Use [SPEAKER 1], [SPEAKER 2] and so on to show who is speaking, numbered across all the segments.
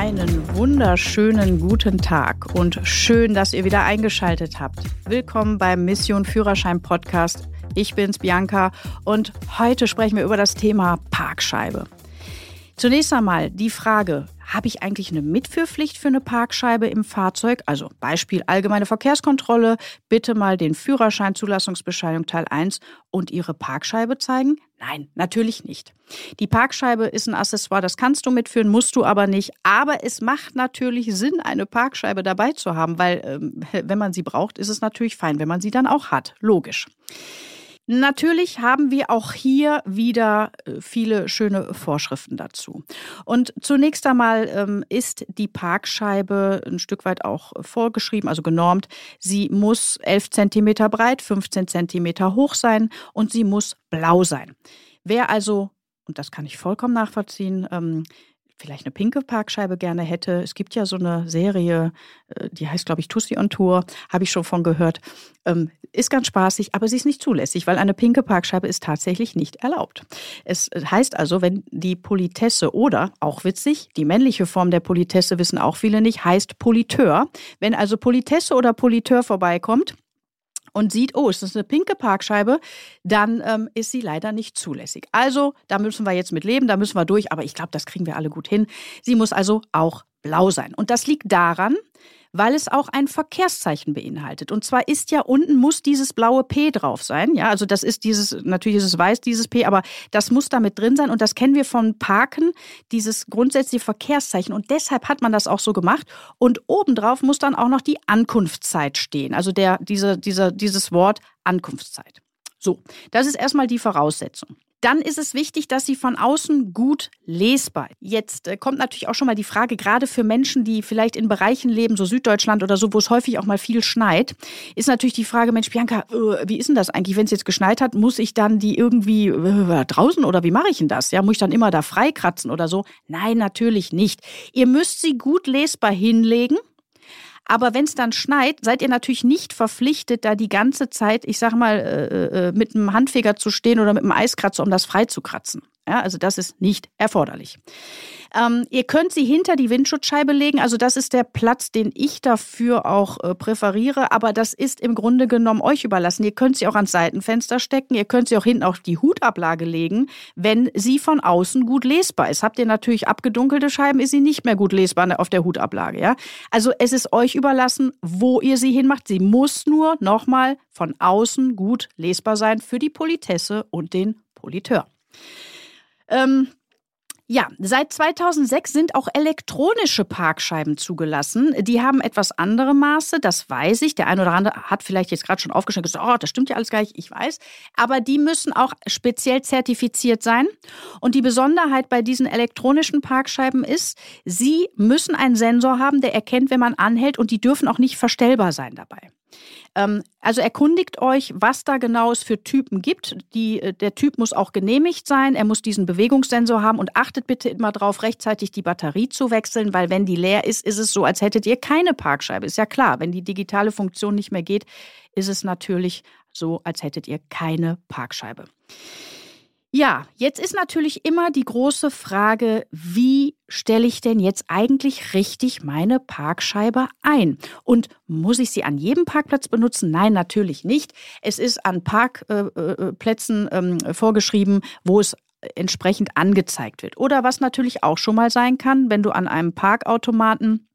[SPEAKER 1] Einen wunderschönen guten Tag und schön, dass ihr wieder eingeschaltet habt. Willkommen beim Mission Führerschein Podcast. Ich bin's Bianca und heute sprechen wir über das Thema Parkscheibe. Zunächst einmal die Frage, habe ich eigentlich eine Mitführpflicht für eine Parkscheibe im Fahrzeug? Also Beispiel allgemeine Verkehrskontrolle, bitte mal den Führerschein, Zulassungsbescheinigung Teil 1 und Ihre Parkscheibe zeigen? Nein, natürlich nicht. Die Parkscheibe ist ein Accessoire, das kannst du mitführen, musst du aber nicht. Aber es macht natürlich Sinn, eine Parkscheibe dabei zu haben, weil ähm, wenn man sie braucht, ist es natürlich fein, wenn man sie dann auch hat. Logisch. Natürlich haben wir auch hier wieder äh, viele schöne Vorschriften dazu. Und zunächst einmal ähm, ist die Parkscheibe ein Stück weit auch vorgeschrieben, also genormt. Sie muss 11 Zentimeter breit, 15 Zentimeter hoch sein und sie muss blau sein. Wer also und das kann ich vollkommen nachvollziehen, ähm, vielleicht eine pinke Parkscheibe gerne hätte. Es gibt ja so eine Serie, äh, die heißt, glaube ich, Tussi on Tour, habe ich schon von gehört. Ähm, ist ganz spaßig, aber sie ist nicht zulässig, weil eine pinke Parkscheibe ist tatsächlich nicht erlaubt. Es heißt also, wenn die Politesse oder, auch witzig, die männliche Form der Politesse wissen auch viele nicht, heißt Politeur. Wenn also Politesse oder Politeur vorbeikommt, und sieht, oh, ist das eine pinke Parkscheibe, dann ähm, ist sie leider nicht zulässig. Also, da müssen wir jetzt mit leben, da müssen wir durch, aber ich glaube, das kriegen wir alle gut hin. Sie muss also auch blau sein. Und das liegt daran, weil es auch ein Verkehrszeichen beinhaltet. Und zwar ist ja unten muss dieses blaue P drauf sein. Ja, also das ist dieses, natürlich ist es weiß, dieses P, aber das muss damit drin sein. Und das kennen wir von Parken, dieses grundsätzliche Verkehrszeichen. Und deshalb hat man das auch so gemacht. Und obendrauf muss dann auch noch die Ankunftszeit stehen. Also der, diese, diese, dieses Wort Ankunftszeit. So, das ist erstmal die Voraussetzung. Dann ist es wichtig, dass sie von außen gut lesbar. Jetzt äh, kommt natürlich auch schon mal die Frage, gerade für Menschen, die vielleicht in Bereichen leben, so Süddeutschland oder so, wo es häufig auch mal viel schneit, ist natürlich die Frage, Mensch, Bianca, äh, wie ist denn das eigentlich, wenn es jetzt geschneit hat, muss ich dann die irgendwie äh, draußen oder wie mache ich denn das? Ja, muss ich dann immer da freikratzen oder so? Nein, natürlich nicht. Ihr müsst sie gut lesbar hinlegen aber wenn es dann schneit, seid ihr natürlich nicht verpflichtet, da die ganze Zeit, ich sag mal, äh, äh, mit einem Handfeger zu stehen oder mit einem Eiskratzer, um das freizukratzen. Ja, also das ist nicht erforderlich. Ähm, ihr könnt sie hinter die Windschutzscheibe legen. Also das ist der Platz, den ich dafür auch äh, präferiere. Aber das ist im Grunde genommen euch überlassen. Ihr könnt sie auch ans Seitenfenster stecken. Ihr könnt sie auch hinten auf die Hutablage legen, wenn sie von außen gut lesbar ist. Habt ihr natürlich abgedunkelte Scheiben, ist sie nicht mehr gut lesbar auf der Hutablage. Ja? Also es ist euch überlassen, wo ihr sie hinmacht. Sie muss nur nochmal von außen gut lesbar sein für die Politesse und den Politeur. Ähm, ja, seit 2006 sind auch elektronische Parkscheiben zugelassen. Die haben etwas andere Maße, das weiß ich. Der eine oder andere hat vielleicht jetzt gerade schon aufgeschnitten und gesagt, oh, das stimmt ja alles gleich, ich weiß. Aber die müssen auch speziell zertifiziert sein. Und die Besonderheit bei diesen elektronischen Parkscheiben ist, sie müssen einen Sensor haben, der erkennt, wenn man anhält und die dürfen auch nicht verstellbar sein dabei. Ähm, also erkundigt euch, was da genau es für Typen gibt. Die, äh, der Typ muss auch genehmigt sein, er muss diesen Bewegungssensor haben und achtet bitte immer darauf, rechtzeitig die Batterie zu wechseln, weil wenn die leer ist, ist es so, als hättet ihr keine Parkscheibe. Ist ja klar, wenn die digitale Funktion nicht mehr geht, ist es natürlich so, als hättet ihr keine Parkscheibe. Ja, jetzt ist natürlich immer die große Frage, wie stelle ich denn jetzt eigentlich richtig meine Parkscheibe ein? Und muss ich sie an jedem Parkplatz benutzen? Nein, natürlich nicht. Es ist an Parkplätzen äh, äh, ähm, vorgeschrieben, wo es entsprechend angezeigt wird. Oder was natürlich auch schon mal sein kann, wenn du an einem Parkautomaten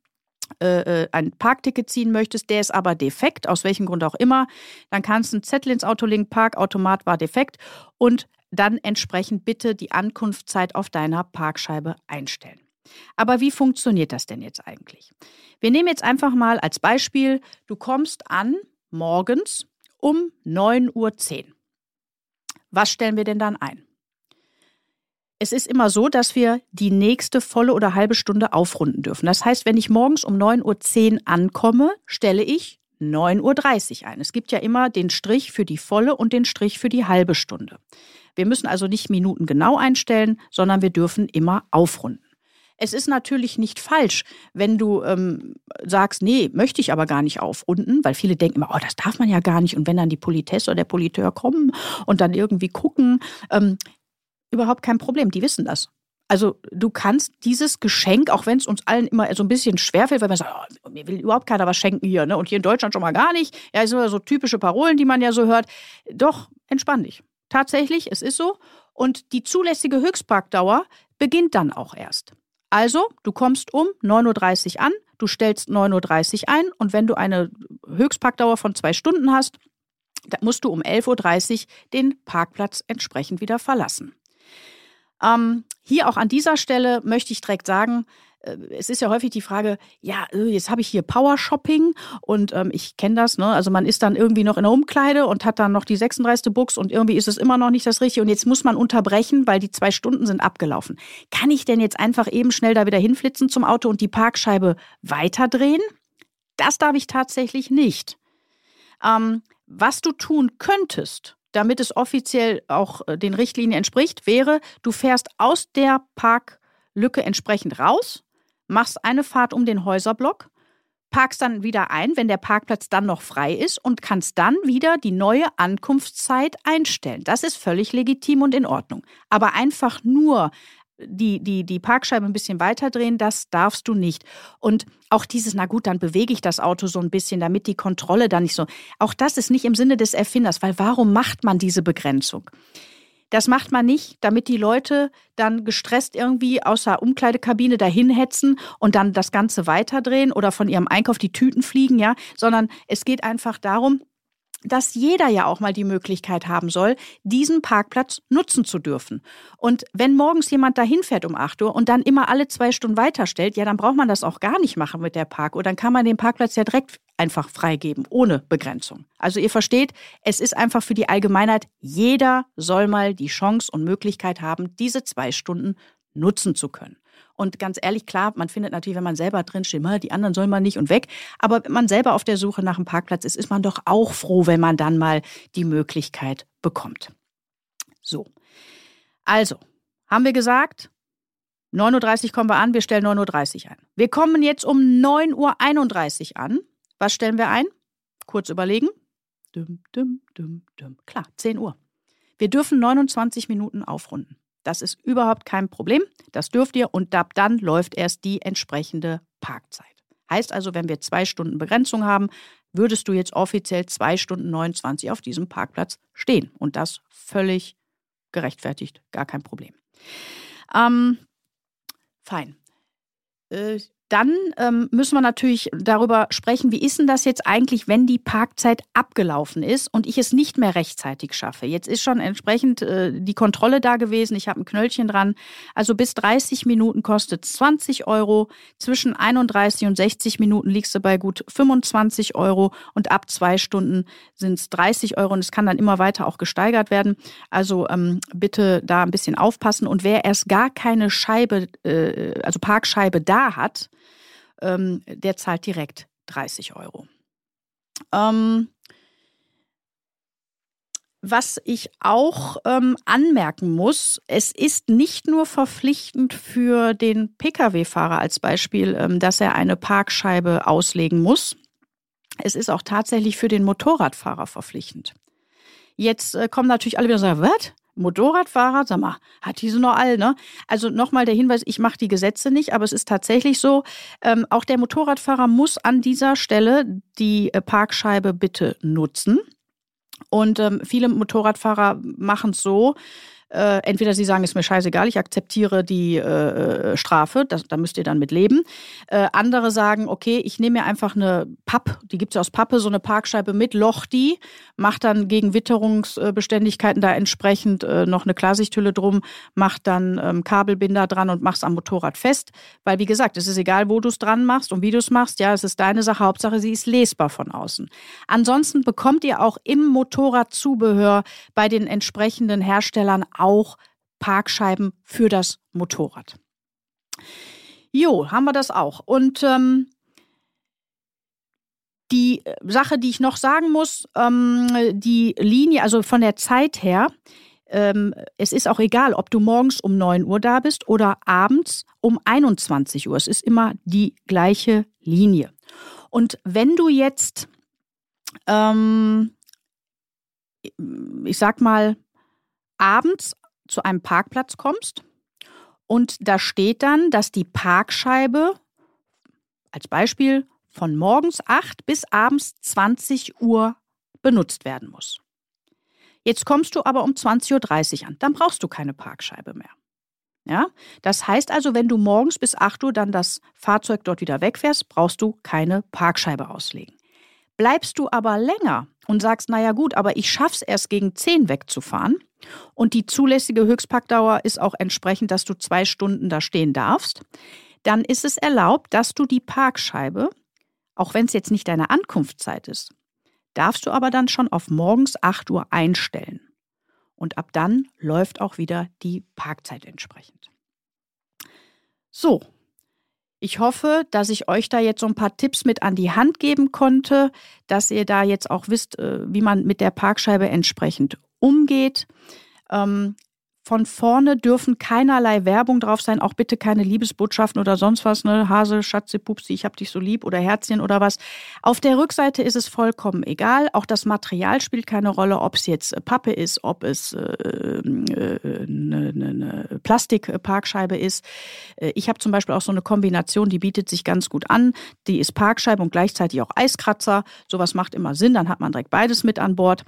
[SPEAKER 1] äh, äh, ein Parkticket ziehen möchtest, der ist aber defekt, aus welchem Grund auch immer, dann kannst du einen Zettel ins Auto legen, Parkautomat war defekt und dann entsprechend bitte die Ankunftszeit auf deiner Parkscheibe einstellen. Aber wie funktioniert das denn jetzt eigentlich? Wir nehmen jetzt einfach mal als Beispiel, du kommst an morgens um 9.10 Uhr. Was stellen wir denn dann ein? Es ist immer so, dass wir die nächste volle oder halbe Stunde aufrunden dürfen. Das heißt, wenn ich morgens um 9.10 Uhr ankomme, stelle ich 9.30 Uhr ein. Es gibt ja immer den Strich für die volle und den Strich für die halbe Stunde. Wir müssen also nicht Minuten genau einstellen, sondern wir dürfen immer aufrunden. Es ist natürlich nicht falsch, wenn du ähm, sagst, nee, möchte ich aber gar nicht aufrunden, weil viele denken immer, oh, das darf man ja gar nicht. Und wenn dann die Politesse oder der Politeur kommen und dann irgendwie gucken, ähm, überhaupt kein Problem, die wissen das. Also du kannst dieses Geschenk, auch wenn es uns allen immer so ein bisschen schwerfällt, weil man sagt, oh, mir will überhaupt keiner was schenken hier, ne? Und hier in Deutschland schon mal gar nicht. Ja, sind immer so typische Parolen, die man ja so hört. Doch, entspann dich. Tatsächlich, es ist so. Und die zulässige Höchstparkdauer beginnt dann auch erst. Also, du kommst um 9.30 Uhr an, du stellst 9.30 Uhr ein und wenn du eine Höchstparkdauer von zwei Stunden hast, dann musst du um 11.30 Uhr den Parkplatz entsprechend wieder verlassen. Ähm, hier auch an dieser Stelle möchte ich direkt sagen, es ist ja häufig die Frage, ja, äh, jetzt habe ich hier Power Shopping und ähm, ich kenne das, ne? Also man ist dann irgendwie noch in der Umkleide und hat dann noch die 36. Buchs und irgendwie ist es immer noch nicht das Richtige und jetzt muss man unterbrechen, weil die zwei Stunden sind abgelaufen. Kann ich denn jetzt einfach eben schnell da wieder hinflitzen zum Auto und die Parkscheibe weiterdrehen? Das darf ich tatsächlich nicht. Ähm, was du tun könntest, damit es offiziell auch äh, den Richtlinien entspricht, wäre, du fährst aus der Parklücke entsprechend raus, machst eine Fahrt um den Häuserblock, parkst dann wieder ein, wenn der Parkplatz dann noch frei ist und kannst dann wieder die neue Ankunftszeit einstellen. Das ist völlig legitim und in Ordnung. Aber einfach nur die, die, die Parkscheibe ein bisschen weiter drehen, das darfst du nicht. Und auch dieses, na gut, dann bewege ich das Auto so ein bisschen, damit die Kontrolle da nicht so. Auch das ist nicht im Sinne des Erfinders, weil warum macht man diese Begrenzung? Das macht man nicht, damit die Leute dann gestresst irgendwie aus der Umkleidekabine dahin hetzen und dann das Ganze weiterdrehen oder von ihrem Einkauf die Tüten fliegen, ja, sondern es geht einfach darum, dass jeder ja auch mal die Möglichkeit haben soll, diesen Parkplatz nutzen zu dürfen. Und wenn morgens jemand dahin fährt um 8 Uhr und dann immer alle zwei Stunden weiterstellt, ja, dann braucht man das auch gar nicht machen mit der Park. Oder dann kann man den Parkplatz ja direkt einfach freigeben, ohne Begrenzung. Also ihr versteht, es ist einfach für die Allgemeinheit, jeder soll mal die Chance und Möglichkeit haben, diese zwei Stunden nutzen zu können. Und ganz ehrlich, klar, man findet natürlich, wenn man selber drin steht, die anderen sollen mal nicht und weg. Aber wenn man selber auf der Suche nach einem Parkplatz ist, ist man doch auch froh, wenn man dann mal die Möglichkeit bekommt. So. Also, haben wir gesagt, 9.30 Uhr kommen wir an, wir stellen 9.30 Uhr ein. Wir kommen jetzt um 9.31 Uhr an. Was stellen wir ein? Kurz überlegen. Düm, düm, düm, düm. Klar, 10 Uhr. Wir dürfen 29 Minuten aufrunden. Das ist überhaupt kein Problem. Das dürft ihr und ab dann läuft erst die entsprechende Parkzeit. Heißt also, wenn wir zwei Stunden Begrenzung haben, würdest du jetzt offiziell zwei Stunden 29 auf diesem Parkplatz stehen. Und das völlig gerechtfertigt, gar kein Problem. Ähm, fein. Äh, dann ähm, müssen wir natürlich darüber sprechen, wie ist denn das jetzt eigentlich, wenn die Parkzeit abgelaufen ist und ich es nicht mehr rechtzeitig schaffe. Jetzt ist schon entsprechend äh, die Kontrolle da gewesen, ich habe ein Knöllchen dran. Also bis 30 Minuten kostet 20 Euro, zwischen 31 und 60 Minuten liegst du bei gut 25 Euro und ab zwei Stunden sind es 30 Euro und es kann dann immer weiter auch gesteigert werden. Also ähm, bitte da ein bisschen aufpassen und wer erst gar keine Scheibe, äh, also Parkscheibe da hat, ähm, der zahlt direkt 30 Euro. Ähm, was ich auch ähm, anmerken muss, es ist nicht nur verpflichtend für den Pkw-Fahrer als Beispiel, ähm, dass er eine Parkscheibe auslegen muss. Es ist auch tatsächlich für den Motorradfahrer verpflichtend. Jetzt äh, kommen natürlich alle wieder und sagen, was? Motorradfahrer, sag mal, hat diese noch all, ne? Also nochmal der Hinweis, ich mache die Gesetze nicht, aber es ist tatsächlich so, ähm, auch der Motorradfahrer muss an dieser Stelle die äh, Parkscheibe bitte nutzen. Und ähm, viele Motorradfahrer machen es so, äh, entweder sie sagen, ist mir scheißegal, ich akzeptiere die äh, Strafe, das, da müsst ihr dann mit leben. Äh, andere sagen, okay, ich nehme mir einfach eine Papp, die gibt es aus Pappe, so eine Parkscheibe mit Loch die, macht dann gegen Witterungsbeständigkeiten da entsprechend äh, noch eine Klarsichthülle drum, macht dann ähm, Kabelbinder dran und machst am Motorrad fest. Weil, wie gesagt, es ist egal, wo du es dran machst und wie du es machst, ja, es ist deine Sache, Hauptsache sie ist lesbar von außen. Ansonsten bekommt ihr auch im Motorradzubehör bei den entsprechenden Herstellern auch Parkscheiben für das Motorrad. Jo, haben wir das auch. Und ähm, die Sache, die ich noch sagen muss, ähm, die Linie, also von der Zeit her, ähm, es ist auch egal, ob du morgens um 9 Uhr da bist oder abends um 21 Uhr. Es ist immer die gleiche Linie. Und wenn du jetzt, ähm, ich sag mal, abends zu einem Parkplatz kommst Und da steht dann, dass die Parkscheibe als Beispiel von morgens 8 bis abends 20 Uhr benutzt werden muss. Jetzt kommst du aber um 20.30 Uhr an, dann brauchst du keine Parkscheibe mehr. Ja, das heißt also, wenn du morgens bis 8 Uhr dann das Fahrzeug dort wieder wegfährst, brauchst du keine Parkscheibe auslegen. Bleibst du aber länger und sagst, naja gut, aber ich schaff's erst gegen 10 wegzufahren und die zulässige Höchstparkdauer ist auch entsprechend, dass du zwei Stunden da stehen darfst, dann ist es erlaubt, dass du die Parkscheibe, auch wenn es jetzt nicht deine Ankunftszeit ist, darfst du aber dann schon auf morgens 8 Uhr einstellen. Und ab dann läuft auch wieder die Parkzeit entsprechend. So, ich hoffe, dass ich euch da jetzt so ein paar Tipps mit an die Hand geben konnte, dass ihr da jetzt auch wisst, äh, wie man mit der Parkscheibe entsprechend umgeht. Ähm, von vorne dürfen keinerlei Werbung drauf sein, auch bitte keine Liebesbotschaften oder sonst was, ne? Hase, Schatze, Pupsi, ich hab dich so lieb oder Herzchen oder was. Auf der Rückseite ist es vollkommen egal. Auch das Material spielt keine Rolle, ob es jetzt Pappe ist, ob es äh, äh, ne, ne, ne Plastikparkscheibe ist. Äh, ich habe zum Beispiel auch so eine Kombination, die bietet sich ganz gut an. Die ist Parkscheibe und gleichzeitig auch Eiskratzer. Sowas macht immer Sinn, dann hat man direkt beides mit an Bord.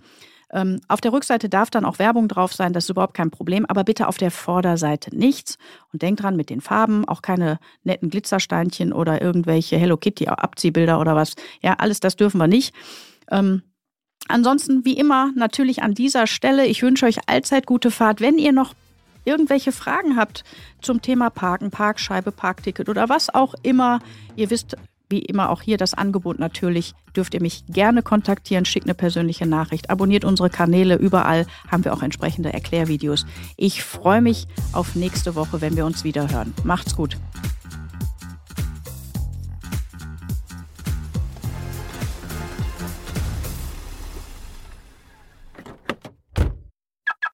[SPEAKER 1] Ähm, auf der Rückseite darf dann auch Werbung drauf sein, das ist überhaupt kein Problem, aber bitte auf der Vorderseite nichts. Und denkt dran mit den Farben, auch keine netten Glitzersteinchen oder irgendwelche Hello Kitty Abziehbilder oder was. Ja, alles das dürfen wir nicht. Ähm, ansonsten, wie immer, natürlich an dieser Stelle, ich wünsche euch allzeit gute Fahrt. Wenn ihr noch irgendwelche Fragen habt zum Thema Parken, Parkscheibe, Parkticket oder was auch immer, ihr wisst, wie immer auch hier das Angebot natürlich. Dürft ihr mich gerne kontaktieren, schickt eine persönliche Nachricht, abonniert unsere Kanäle, überall haben wir auch entsprechende Erklärvideos. Ich freue mich auf nächste Woche, wenn wir uns wieder hören. Macht's gut.